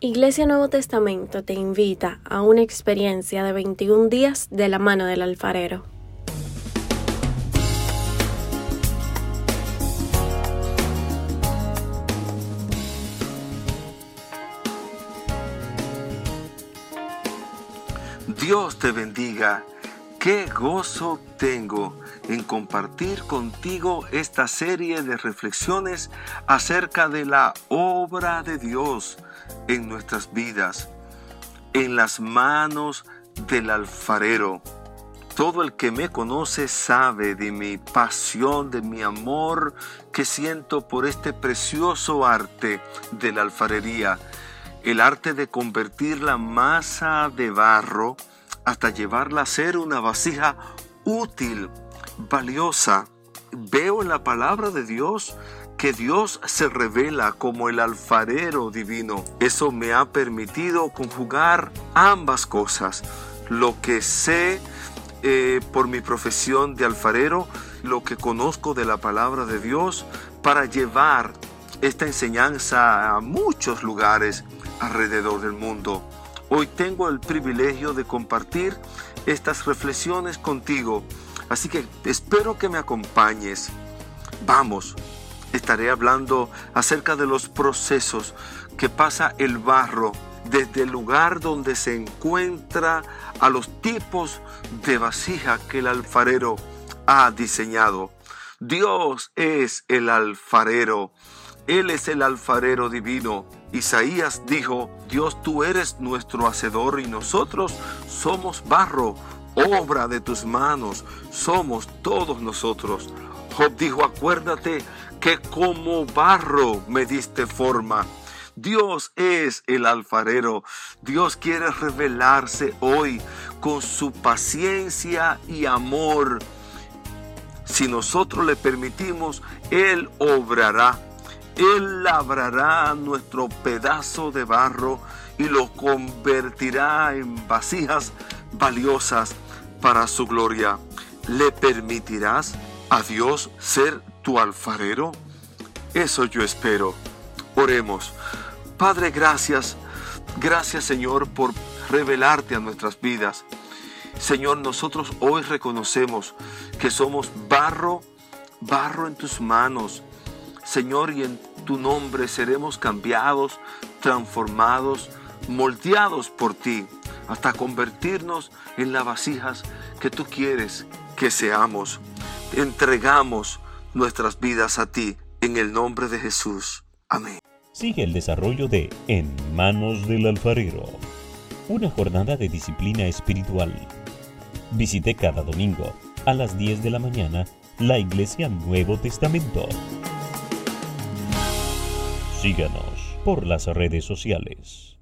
Iglesia Nuevo Testamento te invita a una experiencia de 21 días de la mano del alfarero. Dios te bendiga. Qué gozo tengo en compartir contigo esta serie de reflexiones acerca de la obra de Dios en nuestras vidas, en las manos del alfarero. Todo el que me conoce sabe de mi pasión, de mi amor que siento por este precioso arte de la alfarería, el arte de convertir la masa de barro hasta llevarla a ser una vasija útil, valiosa. Veo en la palabra de Dios que Dios se revela como el alfarero divino. Eso me ha permitido conjugar ambas cosas. Lo que sé eh, por mi profesión de alfarero, lo que conozco de la palabra de Dios, para llevar esta enseñanza a muchos lugares alrededor del mundo. Hoy tengo el privilegio de compartir estas reflexiones contigo, así que espero que me acompañes. Vamos, estaré hablando acerca de los procesos que pasa el barro desde el lugar donde se encuentra a los tipos de vasija que el alfarero ha diseñado. Dios es el alfarero. Él es el alfarero divino. Isaías dijo, Dios tú eres nuestro hacedor y nosotros somos barro, obra de tus manos, somos todos nosotros. Job dijo, acuérdate que como barro me diste forma. Dios es el alfarero. Dios quiere revelarse hoy con su paciencia y amor. Si nosotros le permitimos, Él obrará. Él labrará nuestro pedazo de barro y lo convertirá en vasijas valiosas para su gloria. ¿Le permitirás a Dios ser tu alfarero? Eso yo espero. Oremos. Padre, gracias. Gracias Señor por revelarte a nuestras vidas. Señor, nosotros hoy reconocemos que somos barro, barro en tus manos. Señor, y en tu nombre seremos cambiados, transformados, moldeados por ti, hasta convertirnos en las vasijas que tú quieres que seamos. Entregamos nuestras vidas a ti en el nombre de Jesús. Amén. Sigue el desarrollo de En manos del alfarero, una jornada de disciplina espiritual. Visite cada domingo a las 10 de la mañana la Iglesia Nuevo Testamento. Síganos por las redes sociales.